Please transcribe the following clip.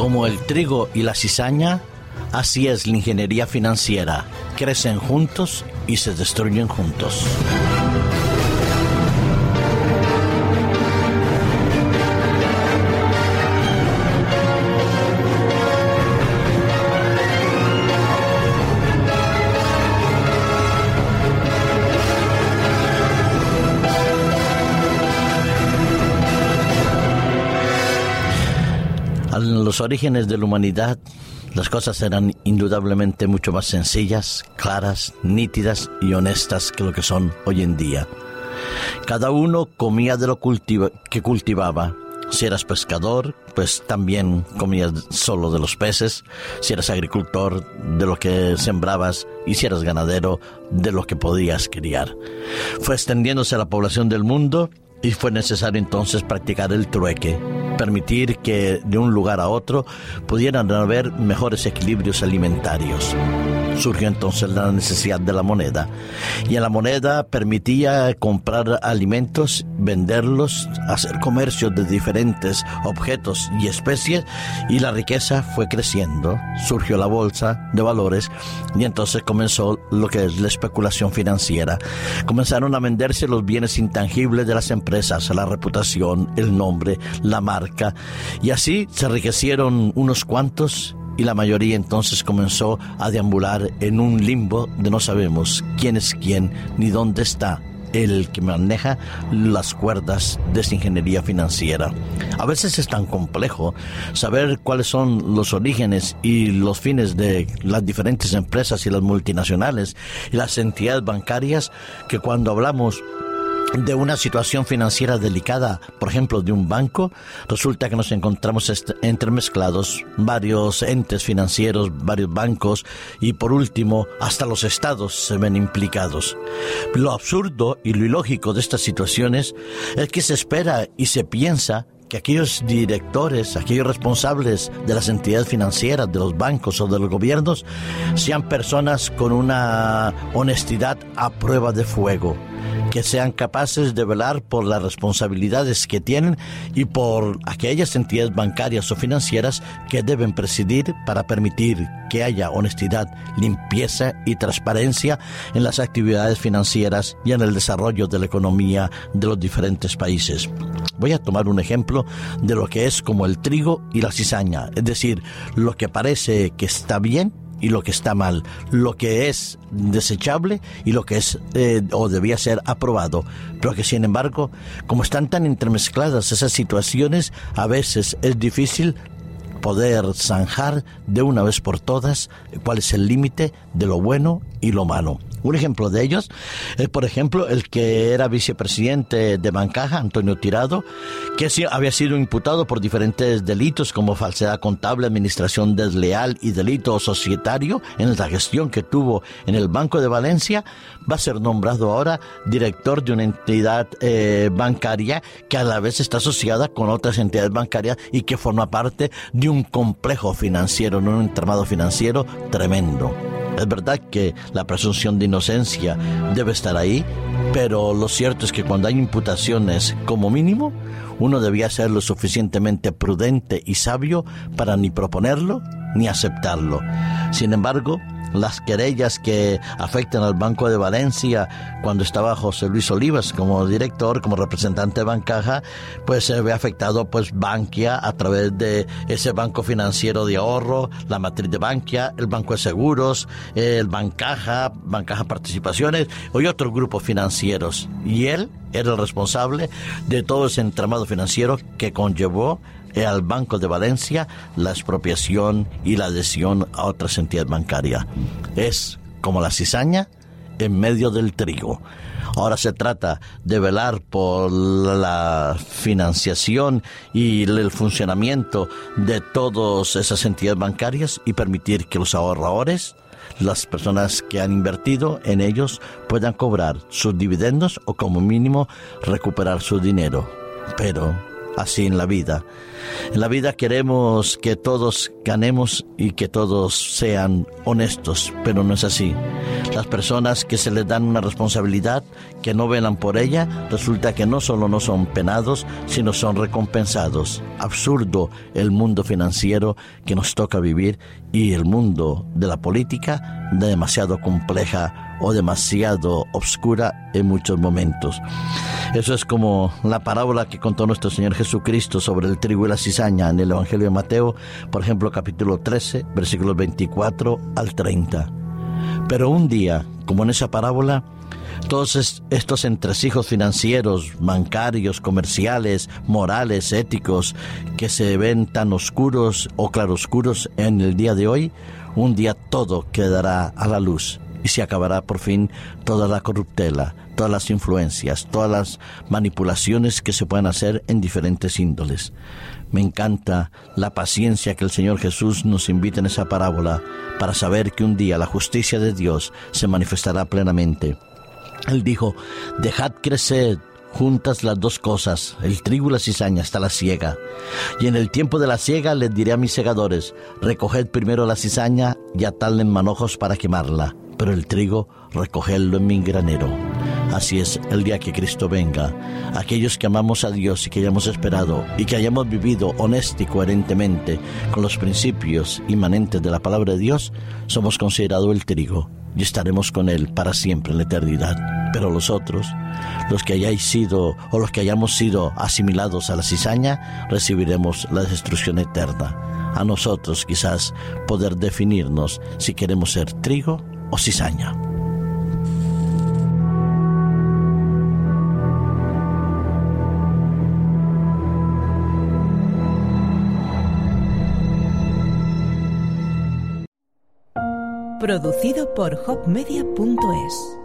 Como el trigo y la cizaña, así es la ingeniería financiera. Crecen juntos y se destruyen juntos. Los orígenes de la humanidad, las cosas eran indudablemente mucho más sencillas, claras, nítidas y honestas que lo que son hoy en día. Cada uno comía de lo que cultivaba. Si eras pescador, pues también comías solo de los peces. Si eras agricultor, de lo que sembrabas. Y si eras ganadero, de lo que podías criar. Fue extendiéndose a la población del mundo y fue necesario entonces practicar el trueque, permitir que de un lugar a otro pudieran haber mejores equilibrios alimentarios. Surgió entonces la necesidad de la moneda y la moneda permitía comprar alimentos, venderlos, hacer comercio de diferentes objetos y especies y la riqueza fue creciendo. Surgió la bolsa de valores y entonces comenzó lo que es la especulación financiera. Comenzaron a venderse los bienes intangibles de las empresas, la reputación, el nombre, la marca y así se enriquecieron unos cuantos y la mayoría entonces comenzó a deambular en un limbo de no sabemos quién es quién ni dónde está el que maneja las cuerdas de esa ingeniería financiera. A veces es tan complejo saber cuáles son los orígenes y los fines de las diferentes empresas y las multinacionales y las entidades bancarias que cuando hablamos de una situación financiera delicada, por ejemplo, de un banco, resulta que nos encontramos entremezclados varios entes financieros, varios bancos y por último hasta los estados se ven implicados. Lo absurdo y lo ilógico de estas situaciones es que se espera y se piensa que aquellos directores, aquellos responsables de las entidades financieras, de los bancos o de los gobiernos, sean personas con una honestidad a prueba de fuego que sean capaces de velar por las responsabilidades que tienen y por aquellas entidades bancarias o financieras que deben presidir para permitir que haya honestidad, limpieza y transparencia en las actividades financieras y en el desarrollo de la economía de los diferentes países. Voy a tomar un ejemplo de lo que es como el trigo y la cizaña, es decir, lo que parece que está bien y lo que está mal, lo que es desechable y lo que es eh, o debía ser aprobado, pero que sin embargo, como están tan entremezcladas esas situaciones, a veces es difícil poder zanjar de una vez por todas cuál es el límite de lo bueno y lo malo. Un ejemplo de ellos es, por ejemplo, el que era vicepresidente de Bancaja, Antonio Tirado, que había sido imputado por diferentes delitos como falsedad contable, administración desleal y delito societario en la gestión que tuvo en el Banco de Valencia, va a ser nombrado ahora director de una entidad eh, bancaria que a la vez está asociada con otras entidades bancarias y que forma parte de un complejo financiero, un entramado financiero tremendo. Es verdad que la presunción de inocencia debe estar ahí, pero lo cierto es que cuando hay imputaciones, como mínimo, uno debía ser lo suficientemente prudente y sabio para ni proponerlo ni aceptarlo. Sin embargo, las querellas que afectan al Banco de Valencia cuando estaba José Luis Olivas como director, como representante de Bancaja, pues se ve afectado pues Bankia a través de ese banco financiero de ahorro, la matriz de Bankia, el Banco de Seguros, el Bancaja, Bancaja Participaciones y otros grupos financieros. Y él era el responsable de todo ese entramado financiero que conllevó al Banco de Valencia la expropiación y la adhesión a otras entidades bancarias. Es como la cizaña en medio del trigo. Ahora se trata de velar por la financiación y el funcionamiento de todas esas entidades bancarias y permitir que los ahorradores, las personas que han invertido en ellos, puedan cobrar sus dividendos o como mínimo recuperar su dinero. Pero así en la vida. En la vida queremos que todos ganemos y que todos sean honestos, pero no es así. Las personas que se les dan una responsabilidad, que no velan por ella, resulta que no solo no son penados, sino son recompensados. Absurdo el mundo financiero que nos toca vivir y el mundo de la política demasiado compleja o demasiado obscura en muchos momentos. Eso es como la parábola que contó nuestro Señor Jesucristo sobre el trigo y la cizaña en el Evangelio de Mateo, por ejemplo capítulo 13, versículos 24 al 30. Pero un día, como en esa parábola, todos estos entresijos financieros, bancarios, comerciales, morales, éticos, que se ven tan oscuros o claroscuros en el día de hoy, un día todo quedará a la luz y se acabará por fin toda la corruptela, todas las influencias, todas las manipulaciones que se puedan hacer en diferentes índoles. Me encanta la paciencia que el Señor Jesús nos invita en esa parábola para saber que un día la justicia de Dios se manifestará plenamente. Él dijo, dejad crecer juntas las dos cosas, el trigo y la cizaña, hasta la siega. Y en el tiempo de la siega les diré a mis segadores, recoged primero la cizaña y atadla en manojos para quemarla, pero el trigo recogedlo en mi granero. Así es el día que Cristo venga. Aquellos que amamos a Dios y que hayamos esperado y que hayamos vivido honesto y coherentemente con los principios inmanentes de la palabra de Dios, somos considerados el trigo y estaremos con Él para siempre en la eternidad. Pero los otros, los que hayáis sido o los que hayamos sido asimilados a la cizaña, recibiremos la destrucción eterna. A nosotros quizás poder definirnos si queremos ser trigo o cizaña. Producido por hopmedia.es